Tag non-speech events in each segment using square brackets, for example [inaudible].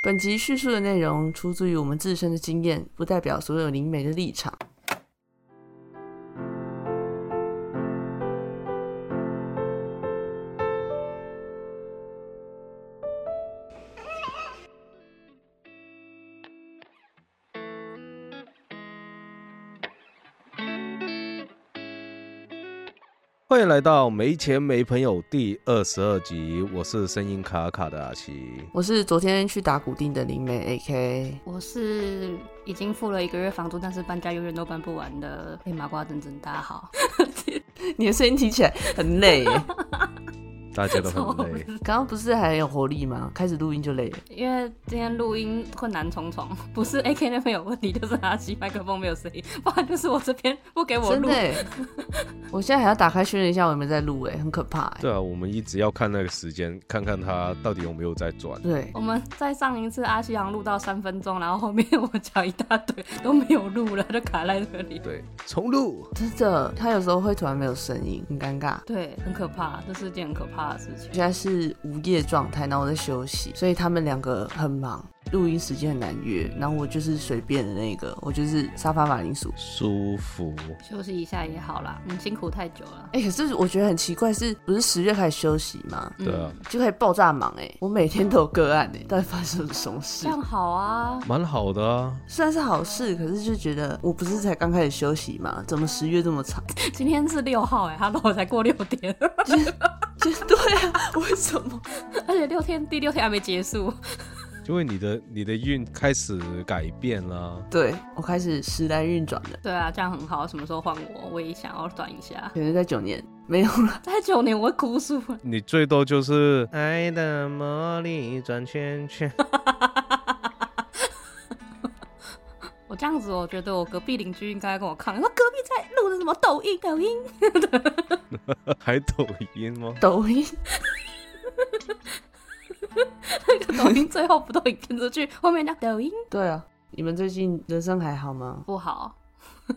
本集叙述的内容出自于我们自身的经验，不代表所有灵媒的立场。欢迎来到没钱没朋友第二十二集，我是声音卡卡的阿奇。我是昨天去打骨钉的灵媒 AK，我是已经付了一个月房租，但是搬家永远都搬不完的黑麻瓜等等。大家好，你的声音听起来很累耶，大家都很 [laughs] 累，刚刚不是还有活力吗？开始录音就累了。因为今天录音困难重重，[laughs] 不是 AK 那边有问题，就是阿奇麦克风没有声音，[laughs] 不然就是我这边不给我录真的。我现在还要打开确认一下我有没有在录，哎，很可怕哎。对啊，我们一直要看那个时间，看看他到底有没有在转。对，我们在上一次阿西洋录到三分钟，然后后面我讲一大堆都没有录了，就卡在这里。对，重录。真的，他有时候会突然没有声音，很尴尬。对，很可怕，这是件很可怕的事情。现在是午夜状态，然后我在休息，所以他们两个很忙，录音时间很难约。然后我就是随便的那个，我就是沙发马铃薯。舒服。休息一下也好啦，嗯，辛苦太久了。哎、可是我觉得很奇怪，是不是十月开始休息嘛，对啊，就可以爆炸忙？哎，我每天都有个案哎，到底发生了什么事这？样好啊，蛮好的啊。虽然是好事，可是就觉得我不是才刚开始休息嘛，怎么十月这么长？[laughs] 今天是六号哎，Hello，才过六点，就 [laughs] [laughs] 对啊，为什么？而且六天第六天还没结束。因为你的你的运开始改变了，对我开始时代运转了，对啊，这样很好。什么时候换我？我也想要转一下。可能在九年没有了。在九年我会哭诉。你最多就是爱的魔力转圈圈。[laughs] 这样子，我觉得我隔壁邻居应该跟我抗议，说隔壁在录的什么抖音，抖音。[laughs] 还抖音吗？抖音那个抖音最后不都影片出去，后面叫抖音对啊，你们最近人生还好吗？不好，不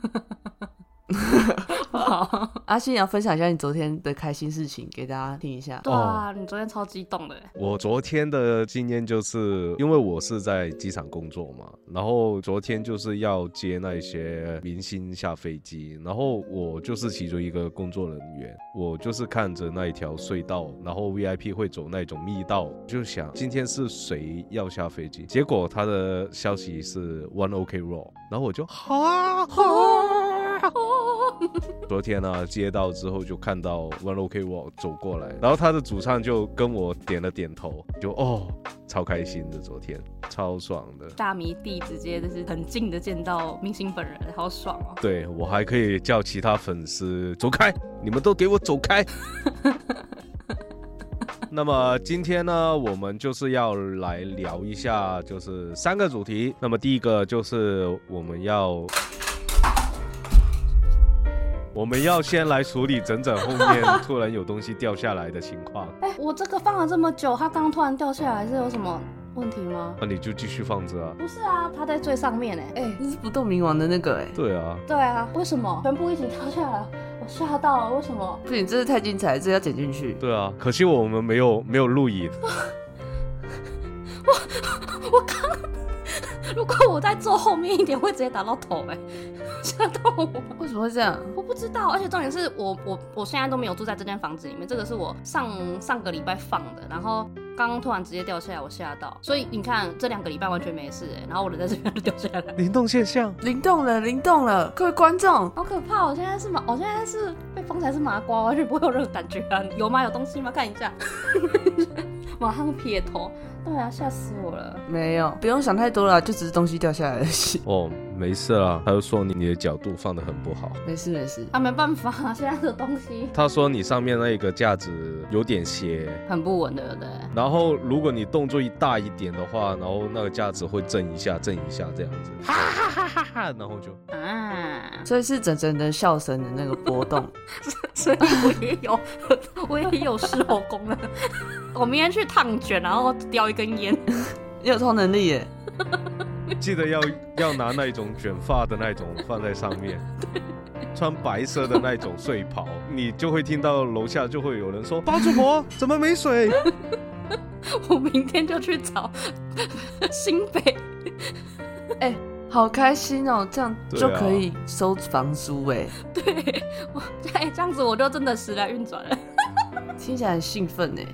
[laughs] 好。阿信，你要分享一下你昨天的开心事情给大家听一下。对啊，你昨天超激动的，我昨天的经验就是，因为我是在机场工作嘛，然后昨天就是要接那些明星下飞机，然后我就是其中一个工作人员，我就是看着那一条隧道，然后 VIP 会走那种密道，就想今天是谁要下飞机，结果他的消息是 One OK Roll，然后我就好啊好啊。[laughs] 昨天呢、接到之后就看到 One OK Roll 走过来，然后他的主唱就跟我点了点头，就哦，超开心的，昨天超爽的。大迷弟直接就是很近的见到明星本人，好爽哦。对我还可以叫其他粉丝走开，你们都给我走开。[laughs] 那么今天呢，我们就是要来聊一下，就是三个主题。那么第一个就是我们要，我们要先来处理整整后面突然有东西掉下来的情况。[laughs] 哎、我这个放了这么久，它刚突然掉下来，是有什么问题吗？那你就继续放着啊。不是啊，它在最上面哎。哎、这是不动明王的那个哎、对啊，对啊，为什么全部一起掉下来？我吓到了，为什么？不行，这是太精彩了，这要剪进去。对啊，可惜我们没有没有录影。[laughs] [laughs] [laughs] 如果我再坐后面一点，会直接打到头哎，[laughs] 吓到我。为什么会这样？我不知道，而且重点是我我我现在都没有住在这间房子里面，这个是我上上个礼拜放的，然后刚刚突然直接掉下来，我吓到。所以你看这两个礼拜完全没事哎，然后我人在这边就掉下来，灵动现象，灵动了，灵动了，各位观众，好可怕！我现在是麻，我现在是被封起来是麻瓜，完全不会有任何感觉啊。有吗？有东西吗？看一下，马上撇头。对啊，吓死我了。没有，不用想太多了，就只是东西掉下来而已。哦，没事啦。他就说你你的角度放的很不好。没事没事，啊，没办法，[laughs] 现在的东西他说你上面那个架子有点斜，很不稳，对不对？然后如果你动作一大一点的话，然后那个架子会震一下，震一下这样子，哈哈哈哈哈，然后就啊，所以是整整的笑声的那个波动。[laughs] 所以我也有，[laughs] 我也有狮吼功能。我明天去烫卷，然后叼一根烟。你有超能力耶！[laughs] 记得要要拿那种卷发的那种放在上面。穿白色的那种睡袍，[laughs] 你就会听到楼下就会有人说：“ [laughs] 包租婆怎么没水？”我明天就去找新北。哎、好开心哦，这样就可以收房租哎，对，我哎、这样子我就真的时来运转了。听起来很兴奋哎。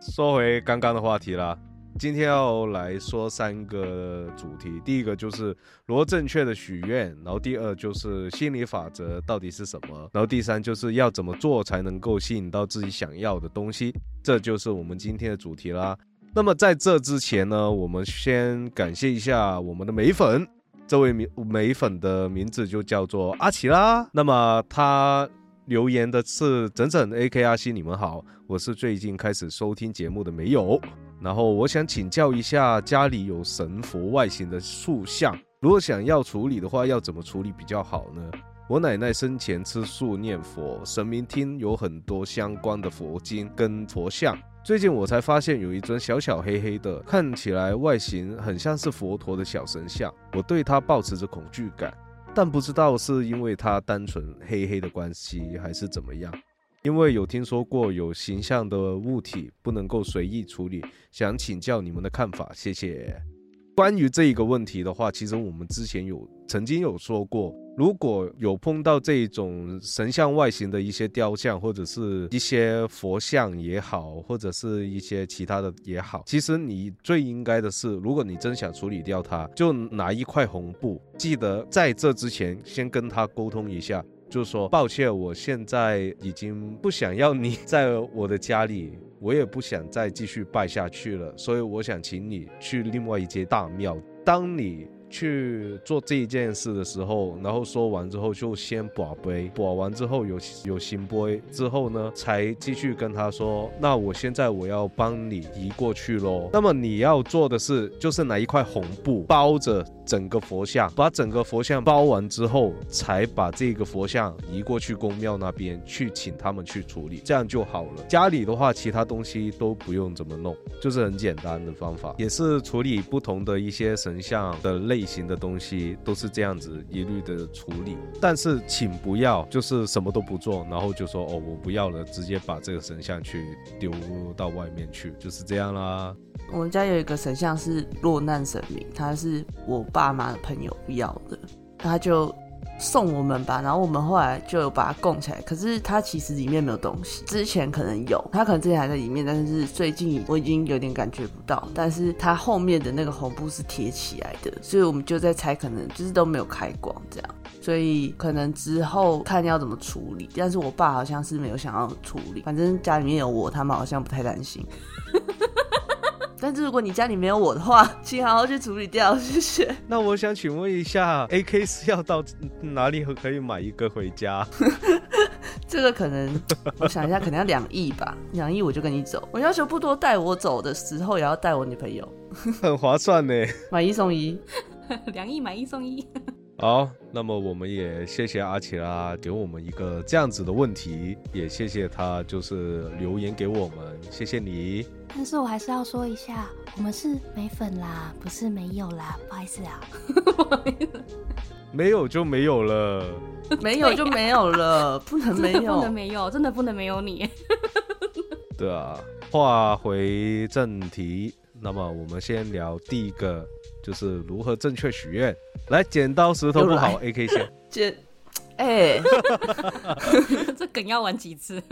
说回刚刚的话题啦，今天要来说三个主题，第一个就是如何正确的许愿，然后第二就是心理法则到底是什么，然后第三就是要怎么做才能够吸引到自己想要的东西，这就是我们今天的主题啦。那么在这之前呢，我们先感谢一下我们的美粉，这位美美粉的名字就叫做阿奇啦。那么他留言的是整整 A K R C，你们好，我是最近开始收听节目的没有，然后我想请教一下，家里有神佛外形的塑像，如果想要处理的话，要怎么处理比较好呢？我奶奶生前吃素念佛，神明厅有很多相关的佛经跟佛像。最近我才发现有一尊小小黑黑的，看起来外形很像是佛陀的小神像，我对它抱持着恐惧感，但不知道是因为它单纯黑黑的关系，还是怎么样。因为有听说过有形象的物体不能够随意处理，想请教你们的看法，谢谢。关于这一个问题的话，其实我们之前有曾经有说过，如果有碰到这种神像外形的一些雕像，或者是一些佛像也好，或者是一些其他的也好，其实你最应该的是，如果你真想处理掉它，就拿一块红布，记得在这之前先跟他沟通一下。就说抱歉，我现在已经不想要你 [laughs] 在我的家里，我也不想再继续拜下去了，所以我想请你去另外一间大庙。当你去做这一件事的时候，然后说完之后就先把杯，把完之后有有新杯之后呢，才继续跟他说，那我现在我要帮你移过去喽。那么你要做的是，就是拿一块红布包着整个佛像，把整个佛像包完之后，才把这个佛像移过去公庙那边去请他们去处理，这样就好了。家里的话，其他东西都不用怎么弄，就是很简单的方法，也是处理不同的一些神像的类类型的东西，都是这样子一律的处理。但是请不要就是什么都不做，然后就说哦我不要了，直接把这个神像去丢到外面去，就是这样啦。我们家有一个神像是落难神明，他是我爸妈的朋友不要的，他就送我们吧，然后我们后来就有把它供起来。可是它其实里面没有东西，之前可能有，它可能之前还在里面，但是最近我已经有点感觉不到。但是它后面的那个红布是贴起来的，所以我们就在猜，可能就是都没有开光这样。所以可能之后看要怎么处理，但是我爸好像是没有想要处理，反正家里面有我，他们好像不太担心。但是如果你家里没有我的话，请好好去处理掉，谢谢。[laughs] 那我想请问一下，AK 是要到哪里可以买一个回家？[laughs] 这个可能我想一下，可能要两亿吧，两亿我就跟你走。我要求不多，带我走的时候也要带我女朋友，很划算呢。买一送一。[laughs] 两亿买一送一，好，那么我们也谢谢阿奇拉给我们一个这样子的问题，也谢谢他就是留言给我们，谢谢你。但是我还是要说一下，我们是没粉啦，不是没有啦，不好意思啊。没有就没有了。没有就没有了，不能没有不能。没有，真的不能没有你。对啊，话回正题，那么我们先聊第一个，就是如何正确许愿。来，剪刀石头布好，AK 先。[laughs] 剪，哎、[laughs] 这梗要玩几次？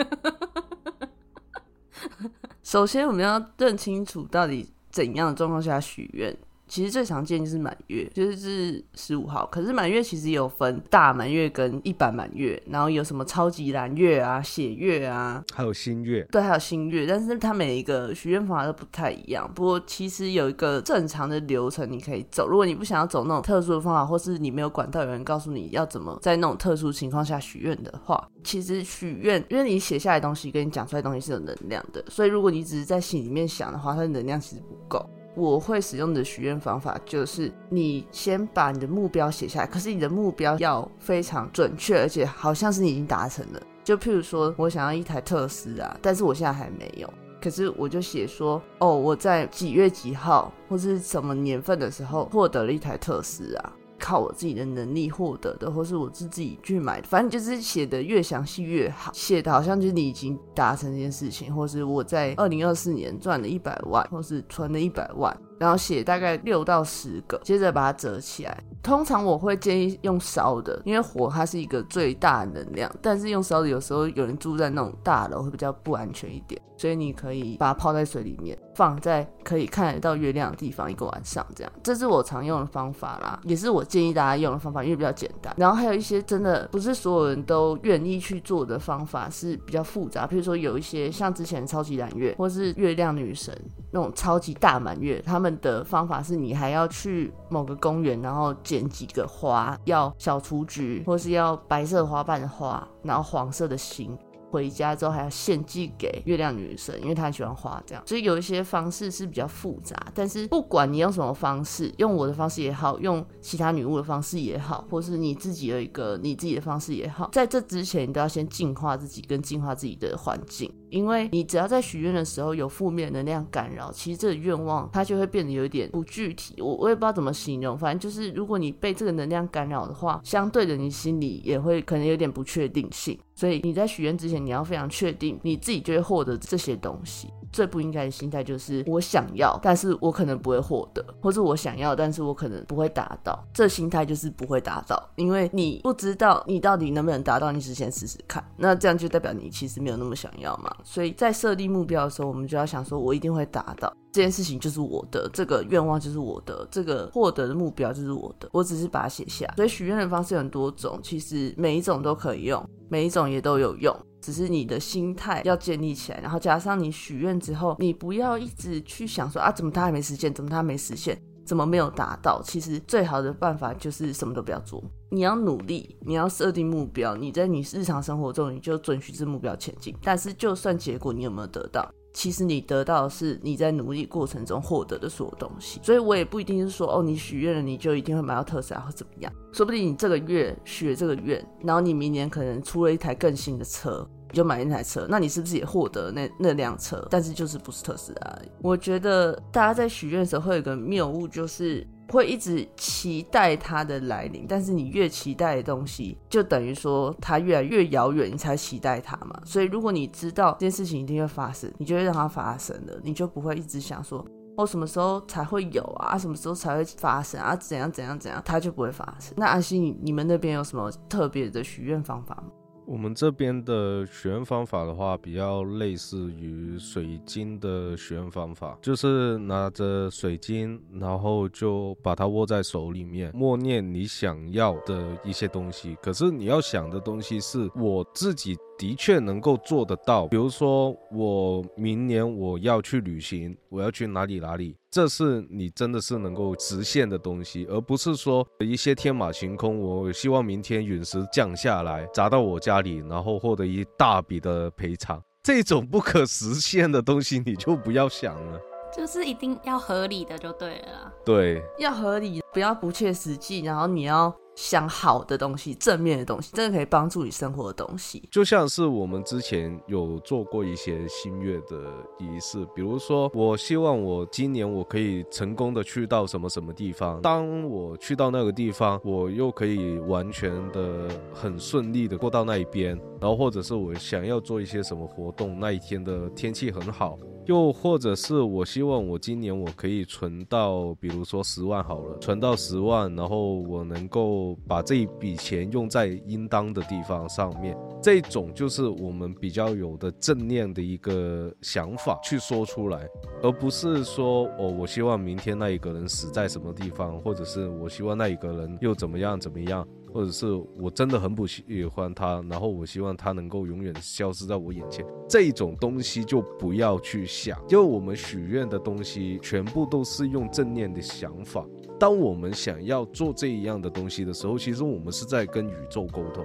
[laughs] 首先我们要认清楚到底怎样的状况下许愿。其实最常见就是满月，就是十五号。可是满月其实也有分大满月跟一般满月，然后有什么超级蓝月啊、血月啊，还有新月，对，还有新月，但是它每一个许愿方法都不太一样。不过其实有一个正常的流程你可以走，如果你不想要走那种特殊的方法，或是你没有管道有人告诉你要怎么在那种特殊情况下许愿的话，其实许愿，因为你写下来的东西跟你讲出来的东西是有能量的，所以如果你只是在心里面想的话，它的能量其实不够。我会使用的许愿方法就是，你先把你的目标写下来，可是你的目标要非常准确，而且好像是你已经达成了。就譬如说，我想要一台特斯拉，但是我现在还没有。可是我就写说，哦，我在几月几号或是什么年份的时候获得了一台特斯拉。靠我自己的能力获得的，或是我自己去买的，反正就是写的越详细越好，写的好像就是你已经达成这件事情，或是我在二零二四年赚了一百万，或是存了一百万。然后写大概六到十个，接着把它折起来。通常我会建议用烧的，因为火它是一个最大能量。但是用烧的，有时候有人住在那种大楼会比较不安全一点，所以你可以把它泡在水里面，放在可以看得到月亮的地方一个晚上，这样。这是我常用的方法啦，也是我建议大家用的方法，因为比较简单。然后还有一些真的不是所有人都愿意去做的方法，是比较复杂。比如说有一些像之前超级蓝月，或是月亮女神那种超级大满月，他们。的方法是你还要去某个公园，然后捡几个花，要小雏菊，或是要白色花瓣的花，然后黄色的心。回家之后还要献祭给月亮女神，因为她很喜欢花，这样，所以有一些方式是比较复杂。但是不管你用什么方式，用我的方式也好，用其他女巫的方式也好，或是你自己有一个你自己的方式也好，在这之前你都要先净化自己，跟净化自己的环境。因为你只要在许愿的时候有负面能量干扰，其实这个愿望它就会变得有一点不具体。我我也不知道怎么形容，反正就是如果你被这个能量干扰的话，相对的你心里也会可能有点不确定性。所以你在许愿之前，你要非常确定你自己就会获得这些东西。最不应该的心态就是我想要，但是我可能不会获得，或者我想要，但是我可能不会达到。这心态就是不会达到，因为你不知道你到底能不能达到，你只先试试看。那这样就代表你其实没有那么想要嘛。所以在设立目标的时候，我们就要想说，我一定会达到这件事情，就是我的这个愿望，就是我的这个获得的目标，就是我的。我只是把它写下。所以许愿的方式很多种，其实每一种都可以用。每一种也都有用，只是你的心态要建立起来，然后加上你许愿之后，你不要一直去想说啊，怎么他还没实现，怎么他没实现，怎么没有达到？其实最好的办法就是什么都不要做，你要努力，你要设定目标，你在你日常生活中你就准许这目标前进。但是就算结果你有没有得到？其实你得到的是你在努力过程中获得的所有东西，所以我也不一定是说哦，你许愿了你就一定会买到特斯拉或怎么样，说不定你这个月许了这个愿，然后你明年可能出了一台更新的车，你就买那台车，那你是不是也获得那那辆车？但是就是不是特斯拉。我觉得大家在许愿的时候会有个谬误，就是。会一直期待它的来临，但是你越期待的东西，就等于说它越来越遥远，你才期待它嘛。所以如果你知道这件事情一定会发生，你就会让它发生了，你就不会一直想说，哦，什么时候才会有啊？什么时候才会发生啊？怎样怎样怎样，它就不会发生。那阿西，你们那边有什么特别的许愿方法吗？我们这边的许愿方法的话，比较类似于水晶的许愿方法，就是拿着水晶，然后就把它握在手里面，默念你想要的一些东西。可是你要想的东西是我自己。的确能够做得到，比如说我明年我要去旅行，我要去哪里哪里，这是你真的是能够实现的东西，而不是说一些天马行空。我希望明天陨石降下来砸到我家里，然后获得一大笔的赔偿，这种不可实现的东西你就不要想了。就是一定要合理的就对了。对，要合理，不要不切实际，然后你要。想好的东西，正面的东西，真的可以帮助你生活的东西。就像是我们之前有做过一些新月的仪式，比如说，我希望我今年我可以成功的去到什么什么地方。当我去到那个地方，我又可以完全的很顺利的过到那一边。然后或者是我想要做一些什么活动，那一天的天气很好。又或者是我希望我今年我可以存到，比如说十万好了，存到十万，然后我能够把这一笔钱用在应当的地方上面，这种就是我们比较有的正念的一个想法去说出来，而不是说哦，我希望明天那一个人死在什么地方，或者是我希望那一个人又怎么样怎么样。或者是我真的很不喜欢他，然后我希望他能够永远消失在我眼前，这种东西就不要去想，因为我们许愿的东西全部都是用正念的想法。当我们想要做这一样的东西的时候，其实我们是在跟宇宙沟通。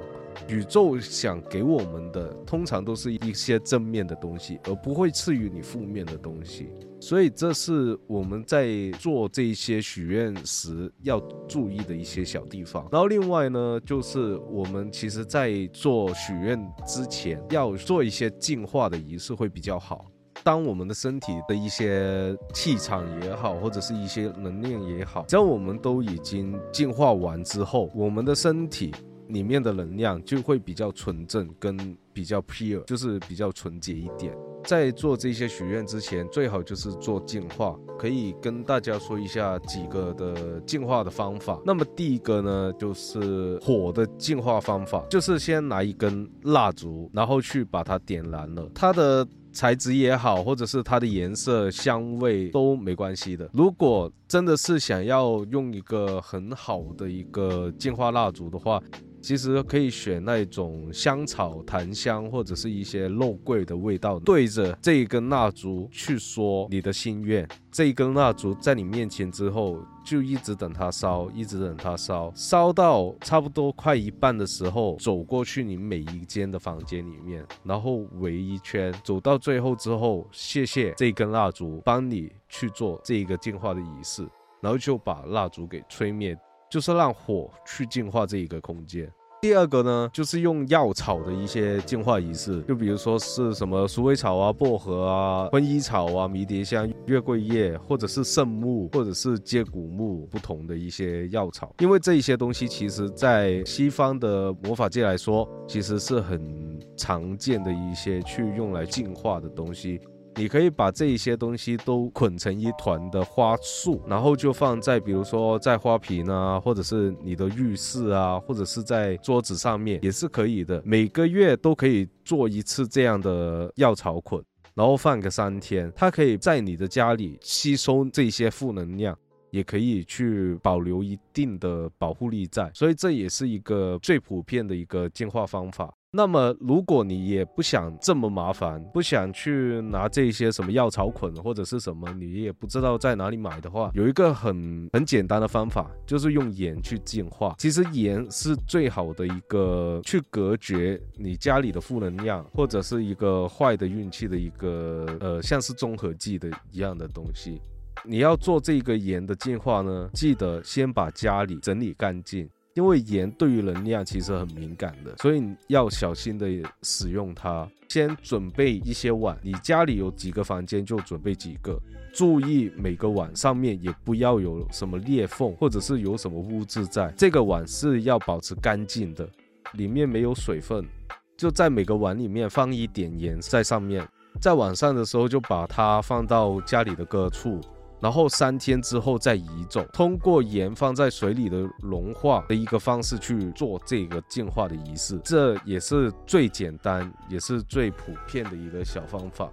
宇宙想给我们的，通常都是一些正面的东西，而不会赐予你负面的东西。所以这是我们在做这些许愿时要注意的一些小地方。然后另外呢，就是我们其实在做许愿之前，要做一些净化的仪式会比较好。当我们的身体的一些气场也好，或者是一些能量也好，只要我们都已经净化完之后，我们的身体里面的能量就会比较纯正，跟比较 pure，就是比较纯洁一点。在做这些许愿之前，最好就是做净化。可以跟大家说一下几个的净化的方法。那么第一个呢，就是火的净化方法，就是先拿一根蜡烛，然后去把它点燃了。它的材质也好，或者是它的颜色、香味都没关系的。如果真的是想要用一个很好的一个净化蜡烛的话，其实可以选那种香草、檀香或者是一些肉桂的味道，对着这一根蜡烛去说你的心愿。这一根蜡烛在你面前之后，就一直等它烧，一直等它烧，烧到差不多快一半的时候，走过去你每一间的房间里面，然后围一圈，走到最后之后，谢谢这根蜡烛帮你去做这一个净化的仪式，然后就把蜡烛给吹灭。就是让火去净化这一个空间。第二个呢，就是用药草的一些净化仪式，就比如说是什么鼠尾草啊、薄荷啊、薰衣草啊、迷迭香、月桂叶，或者是圣木，或者是接骨木，不同的一些药草。因为这一些东西，其实在西方的魔法界来说，其实是很常见的一些去用来净化的东西。你可以把这一些东西都捆成一团的花束，然后就放在，比如说在花瓶啊，或者是你的浴室啊，或者是在桌子上面也是可以的。每个月都可以做一次这样的药草捆，然后放个三天，它可以在你的家里吸收这些负能量，也可以去保留一定的保护力在。所以这也是一个最普遍的一个净化方法。那么，如果你也不想这么麻烦，不想去拿这些什么药草捆或者是什么，你也不知道在哪里买的话，有一个很很简单的方法，就是用盐去净化。其实盐是最好的一个去隔绝你家里的负能量或者是一个坏的运气的一个呃，像是综合剂的一样的东西。你要做这个盐的净化呢，记得先把家里整理干净。因为盐对于能量其实很敏感的，所以要小心的使用它。先准备一些碗，你家里有几个房间就准备几个，注意每个碗上面也不要有什么裂缝，或者是有什么污渍在。这个碗是要保持干净的，里面没有水分，就在每个碗里面放一点盐在上面。在晚上的时候就把它放到家里的各处。然后三天之后再移走，通过盐放在水里的融化的一个方式去做这个净化的仪式，这也是最简单也是最普遍的一个小方法。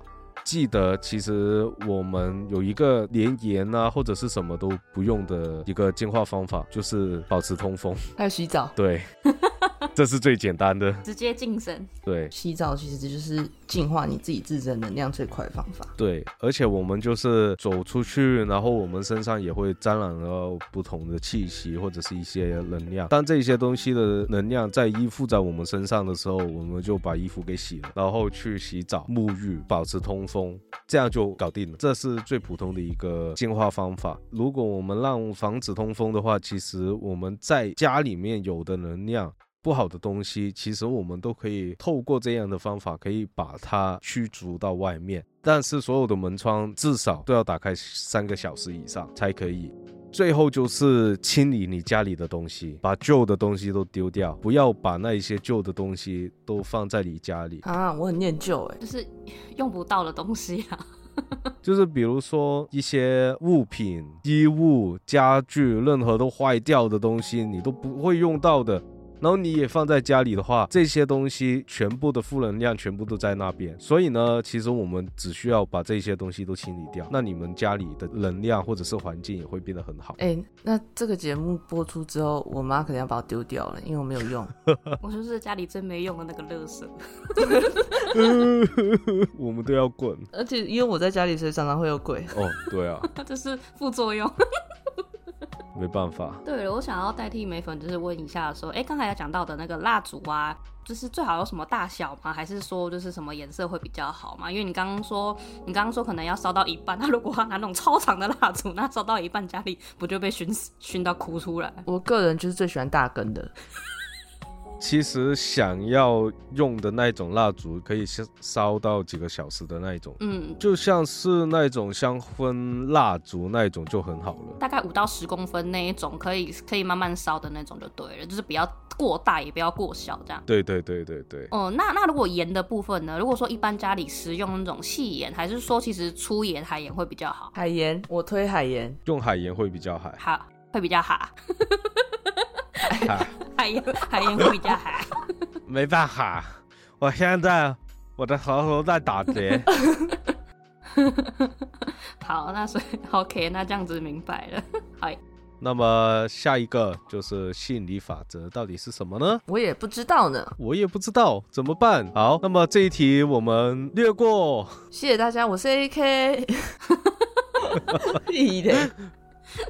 记得，其实我们有一个连盐啊或者是什么都不用的一个净化方法，就是保持通风，还有洗澡。对。[laughs] 这是最简单的，直接晋升。对，洗澡其实就是净化你自己自身能量最快的方法。对，而且我们就是走出去，然后我们身上也会沾染了不同的气息或者是一些能量。当这些东西的能量在依附在我们身上的时候，我们就把衣服给洗了，然后去洗澡、沐浴，保持通风，这样就搞定了。这是最普通的一个净化方法。如果我们让房子通风的话，其实我们在家里面有的能量。不好的东西，其实我们都可以透过这样的方法，可以把它驱逐到外面。但是所有的门窗至少都要打开三个小时以上才可以。最后就是清理你家里的东西，把旧的东西都丢掉，不要把那一些旧的东西都放在你家里啊！我很念旧哎，就是用不到的东西啊，就是比如说一些物品、衣物、家具，任何都坏掉的东西，你都不会用到的。然后你也放在家里的话，这些东西全部的负能量全部都在那边。所以呢，其实我们只需要把这些东西都清理掉，那你们家里的能量或者是环境也会变得很好。哎，那这个节目播出之后，我妈肯定要把我丢掉了，因为我没有用。[laughs] 我就是家里最没用的那个乐色。[laughs] 我们都要滚。而且因为我在家里，所以常常会有鬼。哦，对啊，[laughs] 这是副作用。[laughs] 没办法。对了，我想要代替美粉，就是问一下，说，哎，刚才要讲到的那个蜡烛啊，就是最好有什么大小吗？还是说就是什么颜色会比较好吗？因为你刚刚说，你刚刚说可能要烧到一半，那如果拿那种超长的蜡烛，那烧到一半家里不就被熏死、熏到哭出来？我个人就是最喜欢大根的。其实想要用的那种蜡烛，可以烧烧到几个小时的那一种，嗯，就像是那种香氛蜡烛那一种就很好了。大概五到十公分那一种，可以可以慢慢烧的那种就对了，就是不要过大，也不要过小，这样。对对对对对，哦、那那如果盐的部分呢？如果说一般家里食用那种细盐，还是说其实粗盐、海盐会比较好？海盐，我推海盐。用海盐会比较好。好，会比较好。[laughs] 哈 [laughs] 海盐海盐会比较好。[laughs] 没办法，我现在我的喉咙在打结。[laughs] 好，那所以 OK，那这样子明白了。好，那么下一个就是吸引力法则到底是什么呢？我也不知道呢。我也不知道怎么办。好，那么这一题我们略过。谢谢大家，我是 AK。屁嘞！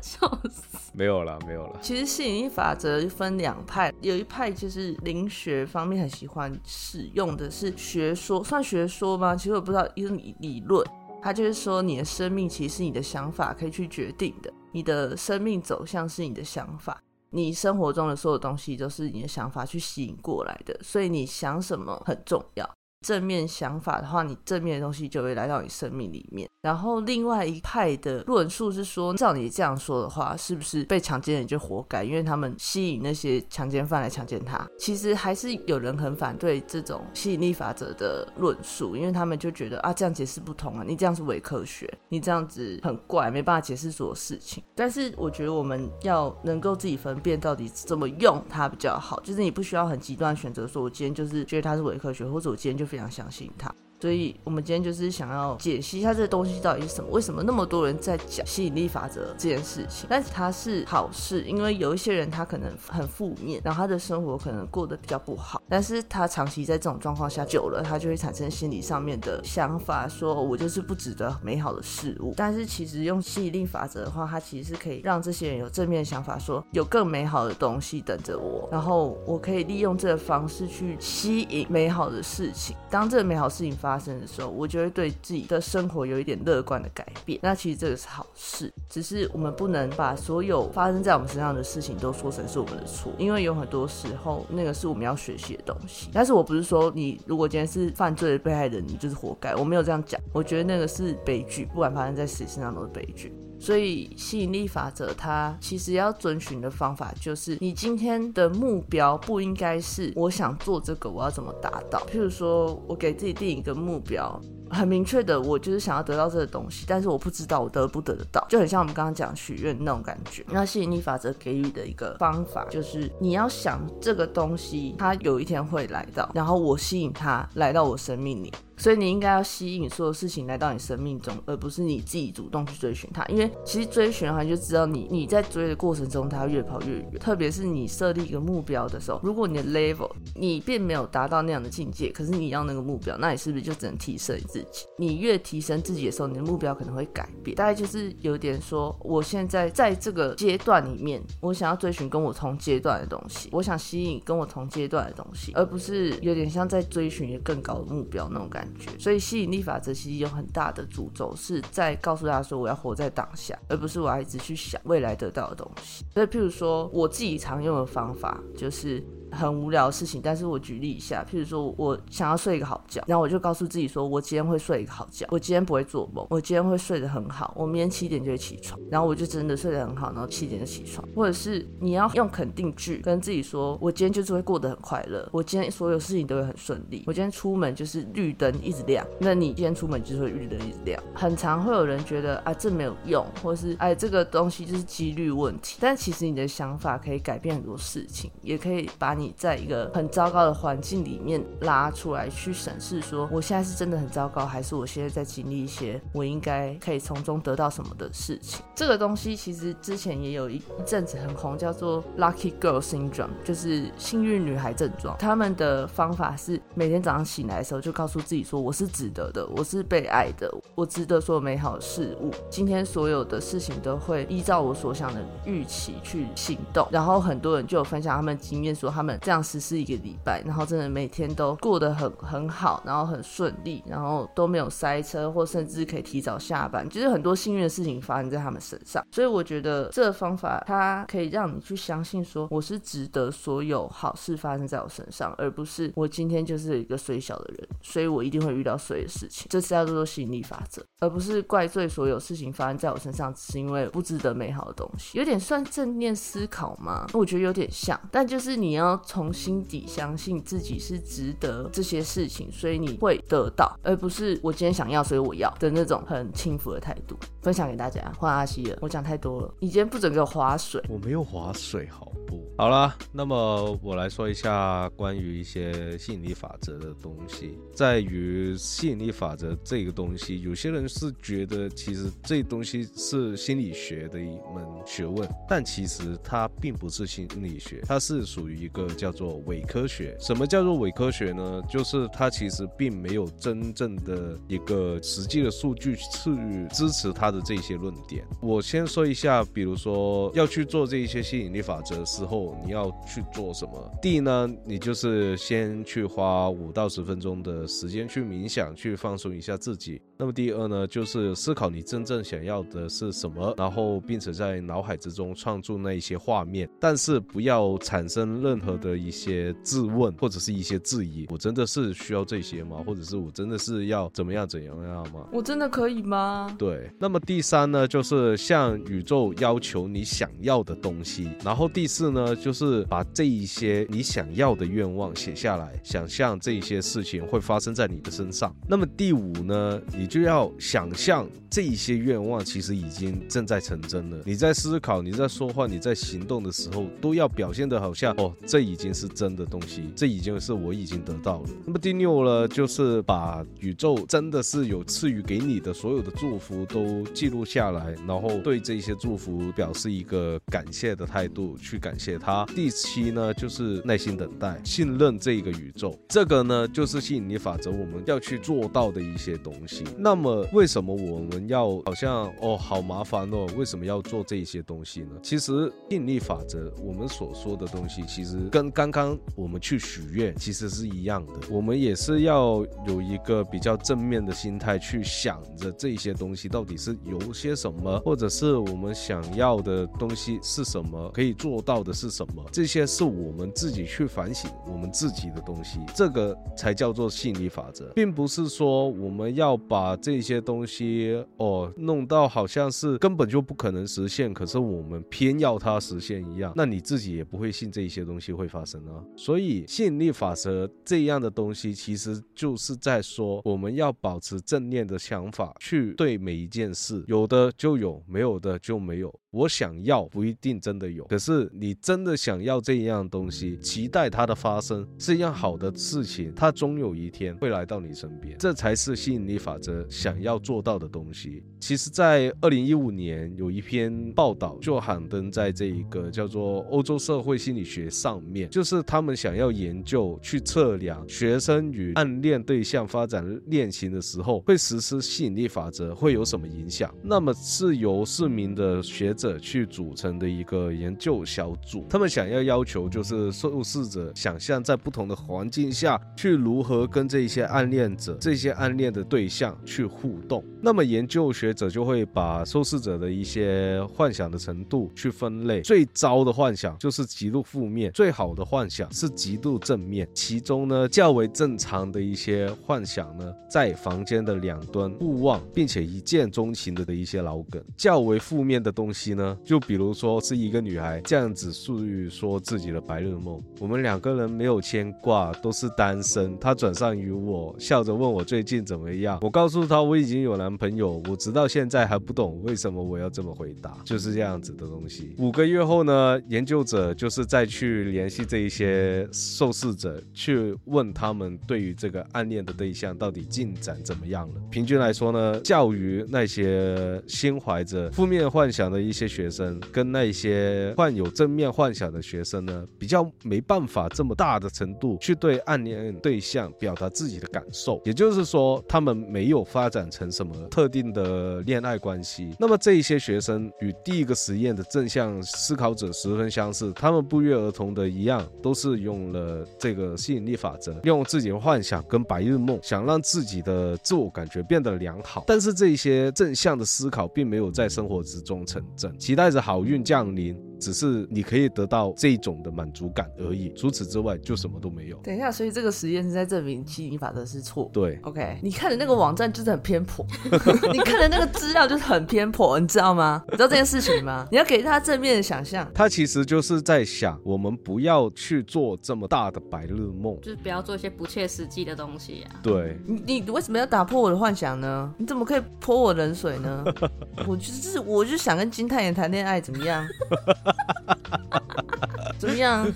笑死。没有了，没有了。其实吸引力法则分两派，有一派就是灵学方面很喜欢使用的是学说，算学说吗？其实我不知道，一个理理论，它就是说你的生命其实是你的想法可以去决定的，你的生命走向是你的想法，你生活中的所有东西都是你的想法去吸引过来的，所以你想什么很重要。正面想法的话，你正面的东西就会来到你生命里面。然后另外一派的论述是说，照你这样说的话，是不是被强奸人就活该？因为他们吸引那些强奸犯来强奸他。其实还是有人很反对这种吸引力法则的论述，因为他们就觉得啊，这样解释不通啊，你这样是伪科学，你这样子很怪，没办法解释所有事情。但是我觉得我们要能够自己分辨到底怎么用它比较好，就是你不需要很极端选择，说我今天就是觉得它是伪科学，或者我今天就非常相信他。所以我们今天就是想要解析一下这个东西到底是什么，为什么那么多人在讲吸引力法则这件事情？但是它是好事，因为有一些人他可能很负面，然后他的生活可能过得比较不好，但是他长期在这种状况下久了，他就会产生心理上面的想法，说我就是不值得美好的事物。但是其实用吸引力法则的话，它其实是可以让这些人有正面想法，说有更美好的东西等着我，然后我可以利用这个方式去吸引美好的事情。当这个美好事情发发生的时候，我就会对自己的生活有一点乐观的改变。那其实这个是好事，只是我们不能把所有发生在我们身上的事情都说成是我们的错，因为有很多时候那个是我们要学习的东西。但是我不是说你如果今天是犯罪的被害人，你就是活该，我没有这样讲。我觉得那个是悲剧，不管发生在谁身上都是悲剧。所以吸引力法则，它其实要遵循的方法就是，你今天的目标不应该是我想做这个，我要怎么达到？譬如说，我给自己定一个目标。很明确的，我就是想要得到这个东西，但是我不知道我得不得得到，就很像我们刚刚讲许愿那种感觉。那吸引力法则给予的一个方法就是，你要想这个东西，它有一天会来到，然后我吸引它来到我生命里。所以你应该要吸引所有事情来到你生命中，而不是你自己主动去追寻它。因为其实追寻的话，你就知道你你在追的过程中，它越跑越远。特别是你设立一个目标的时候，如果你的 level 你并没有达到那样的境界，可是你要那个目标，那你是不是就只能提升你自己？你越提升自己的时候，你的目标可能会改变。大概就是有点说，我现在在这个阶段里面，我想要追寻跟我同阶段的东西，我想吸引跟我同阶段的东西，而不是有点像在追寻一个更高的目标那种感觉。所以吸引力法则其实有很大的诅咒，是在告诉大家说我要活在当下，而不是我要一直去想未来得到的东西。所以，譬如说我自己常用的方法就是。很无聊的事情，但是我举例一下，譬如说我想要睡一个好觉，然后我就告诉自己说，我今天会睡一个好觉，我今天不会做梦，我今天会睡得很好，我明天七点就会起床，然后我就真的睡得很好，然后七点就起床。或者是你要用肯定句跟自己说，我今天就是会过得很快乐，我今天所有事情都会很顺利，我今天出门就是绿灯一直亮，那你今天出门就是会绿灯一直亮。很常会有人觉得啊这没有用，或是哎这个东西就是几率问题，但其实你的想法可以改变很多事情，也可以把你在一个很糟糕的环境里面拉出来去审视，说我现在是真的很糟糕，还是我现在在经历一些我应该可以从中得到什么的事情。这个东西其实之前也有一一阵子很红，叫做 Lucky Girl Syndrome，就是幸运女孩症状。他们的方法是每天早上醒来的时候就告诉自己说，我是值得的，我是被爱的，我值得所有美好的事物。今天所有的事情都会依照我所想的预期去行动。然后很多人就有分享他们经验，说他们。这样实施一个礼拜，然后真的每天都过得很很好，然后很顺利，然后都没有塞车，或甚至可以提早下班，就是很多幸运的事情发生在他们身上。所以我觉得这方法它可以让你去相信说，我是值得所有好事发生在我身上，而不是我今天就是一个衰小的人，所以我一定会遇到衰的事情。这是叫做吸引力法则，而不是怪罪所有事情发生在我身上只是因为不值得美好的东西，有点算正念思考吗？我觉得有点像，但就是你要从心底相信自己是值得这些事情，所以你会得到，而不是我今天想要，所以我要的那种很轻浮的态度。分享给大家，换阿西了，我讲太多了，你今天不准给我划水。我没有划水，好不？好了，那么我来说一下关于一些吸引力法则的东西。在于吸引力法则这个东西，有些人是觉得其实这东西是心理学的一门学问，但其实它并不是心理学，它是属于一个叫做伪科学。什么叫做伪科学呢？就是它其实并没有真正的一个实际的数据去支持它的这些论点。我先说一下，比如说要去做这一些吸引力法则的时候。你要去做什么？第一呢，你就是先去花五到十分钟的时间去冥想，去放松一下自己。那么第二呢，就是思考你真正想要的是什么，然后并且在脑海之中创作那一些画面，但是不要产生任何的一些质问或者是一些质疑。我真的是需要这些吗？或者是我真的是要怎么样怎样样吗？我真的可以吗？对。那么第三呢，就是向宇宙要求你想要的东西。然后第四呢？就是把这一些你想要的愿望写下来，想象这一些事情会发生在你的身上。那么第五呢，你就要想象这一些愿望其实已经正在成真了。你在思考、你在说话、你在行动的时候，都要表现得好像哦，这已经是真的东西，这已经是我已经得到了。那么第六呢，就是把宇宙真的是有赐予给你的所有的祝福都记录下来，然后对这些祝福表示一个感谢的态度，去感谢它。第七呢，就是耐心等待，信任这个宇宙。这个呢，就是吸引力法则我们要去做到的一些东西。那么，为什么我们要好像哦，好麻烦哦？为什么要做这些东西呢？其实，吸引力法则我们所说的东西，其实跟刚刚我们去许愿其实是一样的。我们也是要有一个比较正面的心态去想着这些东西到底是有些什么，或者是我们想要的东西是什么，可以做到的是。什么？这些是我们自己去反省我们自己的东西，这个才叫做吸引力法则，并不是说我们要把这些东西哦弄到好像是根本就不可能实现，可是我们偏要它实现一样，那你自己也不会信这些东西会发生啊。所以吸引力法则这样的东西，其实就是在说我们要保持正念的想法去对每一件事，有的就有，没有的就没有。我想要不一定真的有，可是你真的想要这样东西，期待它的发生是一样好的事情，它终有一天会来到你身边，这才是吸引力法则想要做到的东西。其实，在二零一五年有一篇报道就刊登在这一个叫做《欧洲社会心理学》上面，就是他们想要研究去测量学生与暗恋对象发展恋情的时候，会实施吸引力法则会有什么影响。那么是由四名的学者去组成的一个研究小组，他们想要要求就是受试者想象在不同的环境下去如何跟这些暗恋者、这些暗恋的对象去互动。那么研究学学者就会把受试者的一些幻想的程度去分类，最糟的幻想就是极度负面，最好的幻想是极度正面。其中呢，较为正常的一些幻想呢，在房间的两端互望，并且一见钟情的的一些老梗；较为负面的东西。呢？就比如说是一个女孩这样子诉说自己的白日梦，我们两个人没有牵挂，都是单身。她转上于我，笑着问我最近怎么样。我告诉她我已经有男朋友，我知道到现在还不懂为什么我要这么回答，就是这样子的东西。五个月后呢，研究者就是再去联系这一些受试者，去问他们对于这个暗恋的对象到底进展怎么样了。平均来说呢，较于那些心怀着负面幻想的一些。学生跟那些患有正面幻想的学生呢，比较没办法这么大的程度去对暗恋对象表达自己的感受，也就是说，他们没有发展成什么特定的恋爱关系。那么这一些学生与第一个实验的正向思考者十分相似，他们不约而同的一样，都是用了这个吸引力法则，用自己的幻想跟白日梦，想让自己的自我感觉变得良好。但是这一些正向的思考并没有在生活之中成真，期待着好运降临。只是你可以得到这种的满足感而已，除此之外就什么都没有。等一下，所以这个实验是在证明吸引力法则是错。对，OK，你看的那个网站就是很偏颇，[laughs] [laughs] 你看的那个资料就是很偏颇，你知道吗？你知道这件事情吗？[laughs] 你要给他正面的想象。他其实就是在想，我们不要去做这么大的白日梦，就是不要做一些不切实际的东西啊。对，你你为什么要打破我的幻想呢？你怎么可以泼我冷水呢？我就是我就想跟金泰妍谈恋爱，怎么样？[laughs] 怎么样？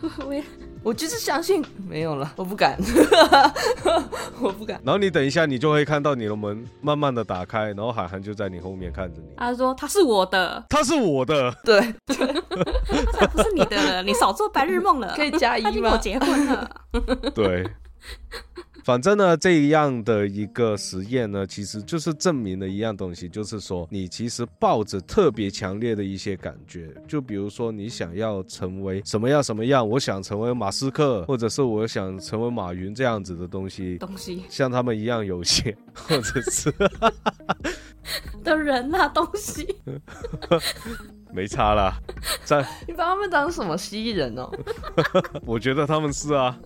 [laughs] 我也我就是相信没有了，我不敢，[laughs] 我不敢。然后你等一下，你就会看到你的门慢慢的打开，然后海涵就在你后面看着你。他说他是我的，他是我的，对，他才不是你的了，你少做白日梦了。可以加一他已经跟我吗？结婚了。对。反正呢，这样的一个实验呢，其实就是证明了一样东西，就是说你其实抱着特别强烈的一些感觉，就比如说你想要成为什么样什么样，我想成为马斯克，或者是我想成为马云这样子的东西，东西像他们一样有钱，或者是 [laughs] 的人呐、东西 [laughs] 没差啦。在你把他们当什么蜥蜴人哦？[laughs] 我觉得他们是啊。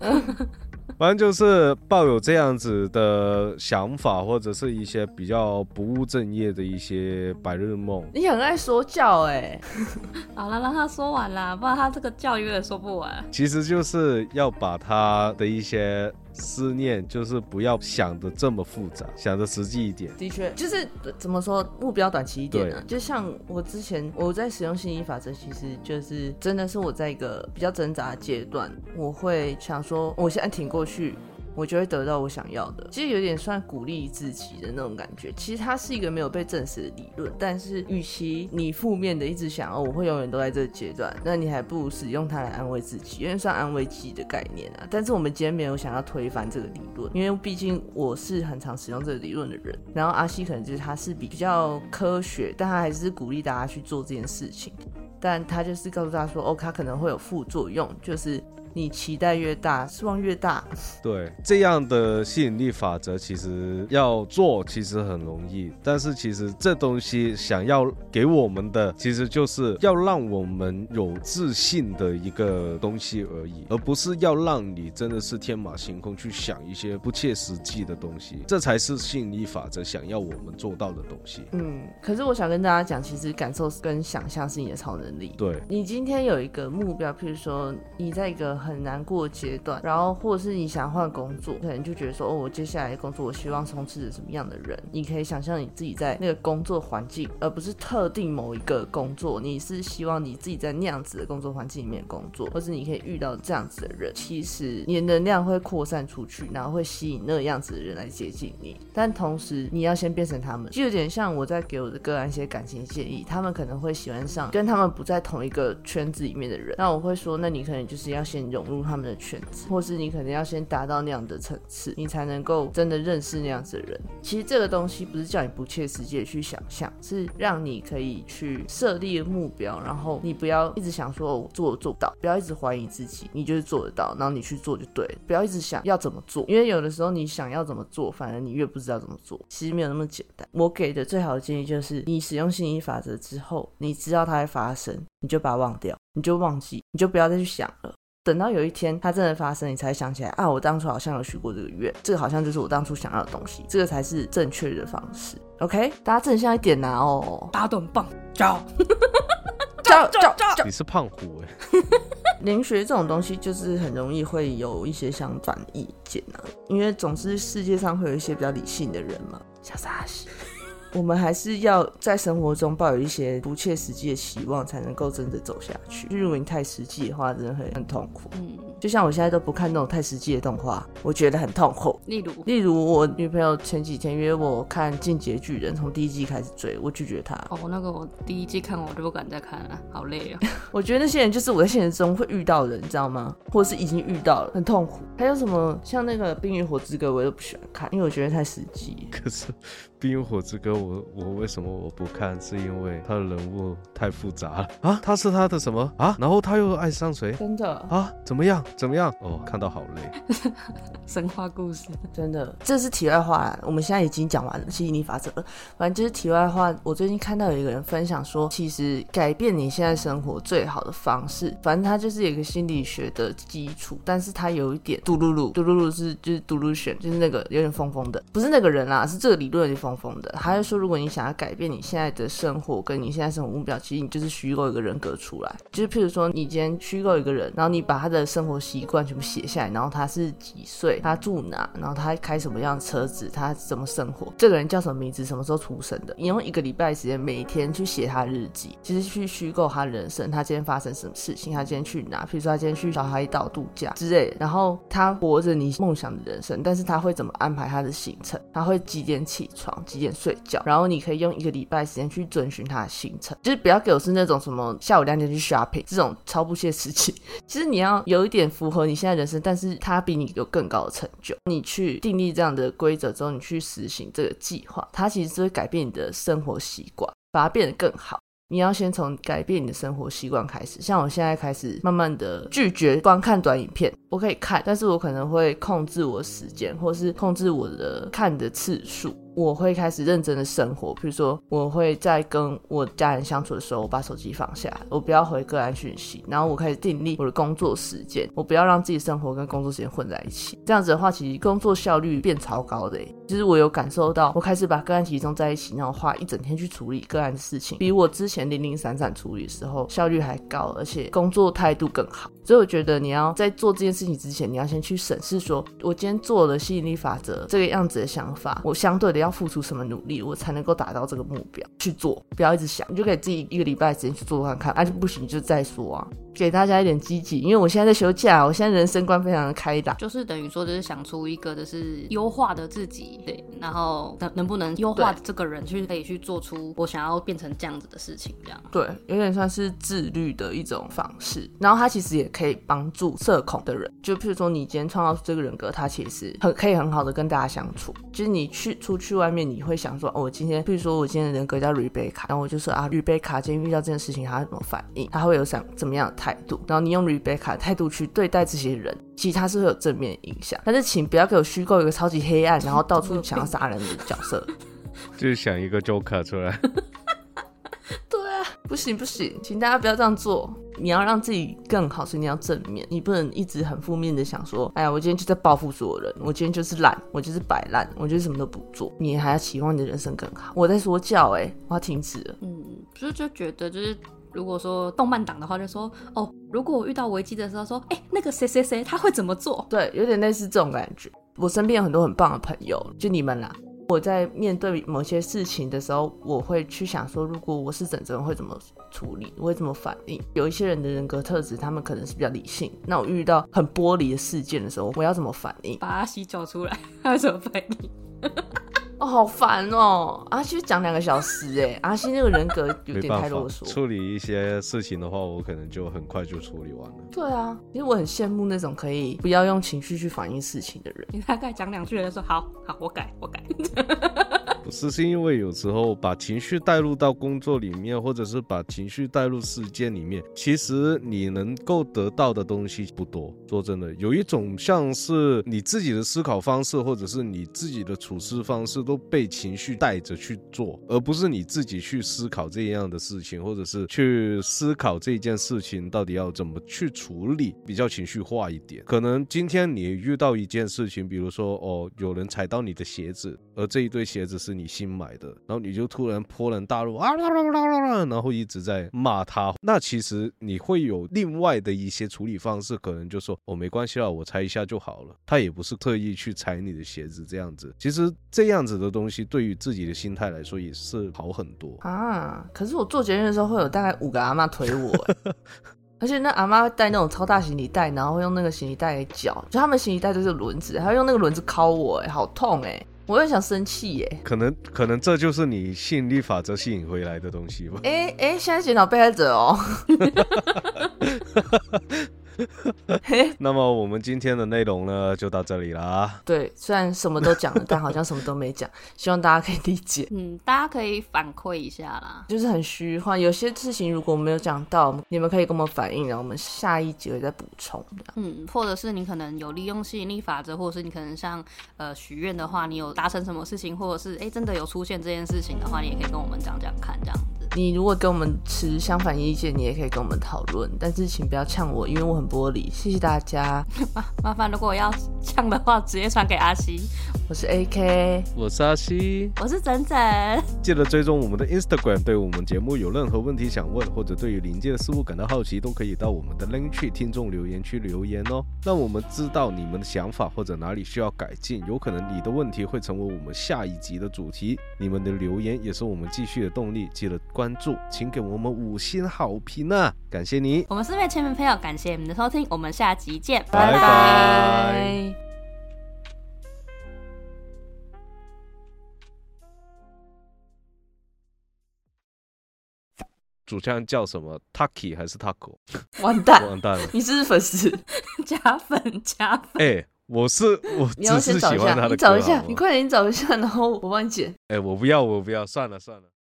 反正就是抱有这样子的想法，或者是一些比较不务正业的一些白日梦。你很爱说教哎、[laughs] 好了，让他说完啦，不然他这个教有点说不完。其实就是要把他的一些思念，就是不要想的这么复杂，想的实际一点。的确，就是呃怎么说，目标短期一点呢、就像我之前我在使用吸引力法则，其实就是真的是我在一个比较挣扎的阶段，我会想说，我现在挺过去。我就会得到我想要的，其实有点算鼓励自己的那种感觉。其实它是一个没有被证实的理论，但是与其你负面的一直想哦，我会永远都在这个阶段，那你还不如使用它来安慰自己，因为算安慰剂的概念啊。但是我们今天没有想要推翻这个理论，因为毕竟我是很常使用这个理论的人。然后阿西可能就是他是比较科学，但他还是鼓励大家去做这件事情。但他就是告诉大家说，哦，他可能会有副作用，就是你期待越大，失望越大。对，这样的吸引力法则其实要做其实很容易，但是其实这东西想要给我们的，其实就是要让我们有自信的一个东西而已，而不是要让你真的是天马行空去想一些不切实际的东西，这才是吸引力法则想要我们做到的东西。嗯，可是我想跟大家讲，其实感受跟想象是你的超能力。对，你今天有一个目标，譬如说你在一个很难过阶段，然后或者是你想换工作，可能就觉得说，哦，我接下来的工作我希望充斥着什么样的人？你可以想象你自己在那个工作环境，而不是特定某一个工作。你是希望你自己在那样子的工作环境里面工作，或是你可以遇到这样子的人。其实你的能量会扩散出去，然后会吸引那样子的人来接近你。但同时你要先变成他们，就有点像我在给我的个案一些感情建议，他们可能会喜欢上跟他们不在同一个圈子里面的人。那我会说，那你可能就是要先融入他们的圈子，或是你可能要先达到那样的层次，你才能够真的认识那样子的人。其实这个东西不是叫你不切实际的去想象，是让你可以去设立目标，然后你不要一直想说、我做做不到，不要一直怀疑自己，你就是做得到，然后你去做就对了，不要一直想要怎么做，因为有的时候你想要怎么做，反而你越不知道怎么做，其实没有那么简单。我给的最好的建议就是，你使用心理法则之后，你知道它会发生，你就把它忘掉，你就忘记，你就不要再去想了。等到有一天它真的发生，你才想起来啊，我当初好像有许过这个愿，这个好像就是我当初想要的东西，这个才是正确的方式。OK，大家正向一点呐、哦，大家都很棒，加油！叫叫叫！你是胖虎哎、[laughs] 灵学这种东西就是很容易会有一些相反意见啊，因为总之世界上会有一些比较理性的人嘛。小沙西，我们还是要在生活中抱有一些不切实际的希望，才能够真的走下去。就如果你太实际的话，真的会很痛苦。嗯，就像我现在都不看那种太实际的动画，我觉得很痛苦。例如，例如我女朋友前几天约我看《进阶巨人》，从第一季开始追，我拒绝她。哦，那个我第一季看完我就不敢再看了，好累哦。[laughs] 我觉得那些人就是我在现实中会遇到的人，你知道吗？或者是已经遇到了，很痛苦。还有什么像那个《冰与火之歌》，我都不喜欢看，因为我觉得太实际。可是《冰与火之歌》，我我为什么我不看？是因为他的人物太复杂了啊！他是他的什么啊？然后他又爱上谁真的，啊？怎么样？怎么样？哦，看到好累。[laughs] 神话故事，真的，这是题外话啦。我们现在已经讲完了吸引力法则了，反正就是题外话。我最近看到有一个人分享说，其实改变你现在生活最好的方式，反正他就是有一个心理学的基础，但是他有一点嘟噜噜，嘟噜噜是就是嘟噜选，就是那个有点疯疯的，不是那个人啦，是这个理论有点疯疯的。他就说，如果你想要改变你现在的生活，跟你现在生活目标，其实你就是虚构一个人格出来，就是譬如说你今天虚构一个人，然后你把他的生活习惯全部写下来，然后他是几岁，他住哪，然后他开什么样的车子，他怎么生活，这个人叫什么名字，什么时候出生的，你用一个礼拜时间每天去写他日记，其实去虚构他人生，他今天发生什么事情，他今天去哪，比如说他今天去小海岛度假之类的，然后他活着你梦想的人生，但是他会怎么安排他的行程，他会几点起床，几点睡觉，然后你可以用一个礼拜时间去遵循他的行程，就是不要给我是那种什么下午两点去 shopping 这种超不切实际。[laughs] 其实你要有一点符合你现在人生，但是他比你有更高的成就，你去订立这样的规则之后，你去实行这个计划，它其实是会改变你的生活习惯，把它变得更好。你要先从改变你的生活习惯开始，像我现在开始慢慢的拒绝观看短影片，我可以看，但是我可能会控制我时间，或是控制我的看的次数。我会开始认真的生活，比如说我会在跟我家人相处的时候，我把手机放下，我不要回个人讯息，然后我开始订立我的工作时间，我不要让自己生活跟工作时间混在一起。这样子的话，其实工作效率变超高的。其实我有感受到，我开始把个案集中在一起，然后花一整天去处理个案的事情，比我之前零零散散处理的时候效率还高，而且工作态度更好。所以我觉得你要在做这件事情之前，你要先去审视，说我今天做了吸引力法则这个样子的想法，我相对的要付出什么努力，我才能够达到这个目标去做。不要一直想，你就给自己一个礼拜时间去做看看，啊，就不行就再说啊。给大家一点积极，因为我现在在休假，我现在人生观非常的开朗，就是等于说，就是想出一个就是优化的自己，对，然后能能不能优化这个人，去可以去做出我想要变成这样子的事情，这样对，有点算是自律的一种方式。然后他其实也可以帮助社恐的人，就譬如说你今天创造出这个人格，他其实很可以很好的跟大家相处。就是你去出去外面，你会想说，哦，我今天，比如说我今天的人格叫 Rebecca，然后我就说啊，Rebecca 今天遇到这件事情，他怎么反应？他会有想怎么样的态度？然后你用 Rebecca 态度去对待这些人，其实他是会有正面影响。但是请不要给我虚构一个超级黑暗，然后到处想要杀人的角色，[laughs] 就是想一个 Joker 出来。[laughs] 对啊，不行不行，请大家不要这样做。你要让自己更好，所以你要正面，你不能一直很负面的想说，哎呀，我今天就在报复所有人，我今天就是懒，我就是摆烂，我就是什么都不做。你还要期望你的人生更好？我在说教，哎，我要停止了。嗯，不是就觉得就是，如果说动漫党的话，就说哦，如果我遇到危机的时候，说，哎，那个谁谁谁他会怎么做？对，有点类似这种感觉。我身边有很多很棒的朋友，就你们啦。我在面对某些事情的时候，我会去想说，如果我是整整会怎么处理，我会怎么反应？有一些人的人格特质，他们可能是比较理性。那我遇到很玻璃的事件的时候，我要怎么反应？把阿西叫出来，[laughs] 他怎么反应？[laughs] 哦，好烦哦！阿西讲两个小时，哎，阿西那个人格有点太啰嗦。处理一些事情的话，我可能就很快就处理完了。对啊，其实我很羡慕那种可以不要用情绪去反映事情的人。你大概讲两句，就说好好，我改，我改。是，是因为有时候把情绪带入到工作里面，或者是把情绪带入事件里面，其实你能够得到的东西不多。说真的，有一种像是你自己的思考方式，或者是你自己的处事方式都被情绪带着去做，而不是你自己去思考这样的事情，或者是去思考这件事情到底要怎么去处理，比较情绪化一点。可能今天你遇到一件事情，比如说哦，有人踩到你的鞋子。而这一对鞋子是你新买的，然后你就突然泼人大怒啊啦啦啦啦啦，然后一直在骂他，那其实你会有另外的一些处理方式，可能就说哦没关系啦，我踩一下就好了。他也不是特意去踩你的鞋子这样子，其实这样子的东西对于自己的心态来说也是好很多。啊！可是我做节日的时候会有大概五个阿妈推我、[laughs] 而且那阿妈会带那种超大行李袋，然后会用那个行李袋给搅，就他们行李袋都是轮子，还会用那个轮子敲我、哎，好痛哎、我又想生气耶、可能可能这就是你吸引力法则吸引回来的东西吧。哎、哎、现在检讨被害者哦。[laughs] 嘿，[laughs] 那么我们今天的内容呢，就到这里啦。[laughs] 对，虽然什么都讲了，但好像什么都没讲，[laughs] 希望大家可以理解。嗯，大家可以反馈一下啦。就是很虚幻，有些事情如果没有讲到，你们可以跟我们反映，然后我们下一集会再补充。嗯，或者是你可能有利用吸引力法则，或者是你可能像呃许愿的话，你有达成什么事情，或者是哎真的有出现这件事情的话，你也可以跟我们讲讲看，这样子。你如果跟我们持相反意见，你也可以跟我们讨论，但是请不要呛我，因为我很玻璃。谢谢大家，[laughs] 麻烦如果要呛的话，直接传给阿西。我是 AK，我是阿西，我是整整，记得追踪我们的 Instagram。对我们节目有任何问题想问，或者对于临界的事物感到好奇，都可以到我们的 Link 区听众留言区留言哦，让我们知道你们的想法或者哪里需要改进。有可能你的问题会成为我们下一集的主题，你们的留言也是我们继续的动力。记得关注，请给我们五星好评啊！感谢你。我们是位前面朋友，感谢你们的收听，我们下集见，拜拜拜主唱叫什么？Taki 还是 Taco？完蛋，完蛋了！你是不是粉丝？加粉加粉。哎、我是我你要只是先找一下，喜欢他的歌。你找一下你快点找一下，然后我帮你剪。哎、我不要，我不要，算了算了。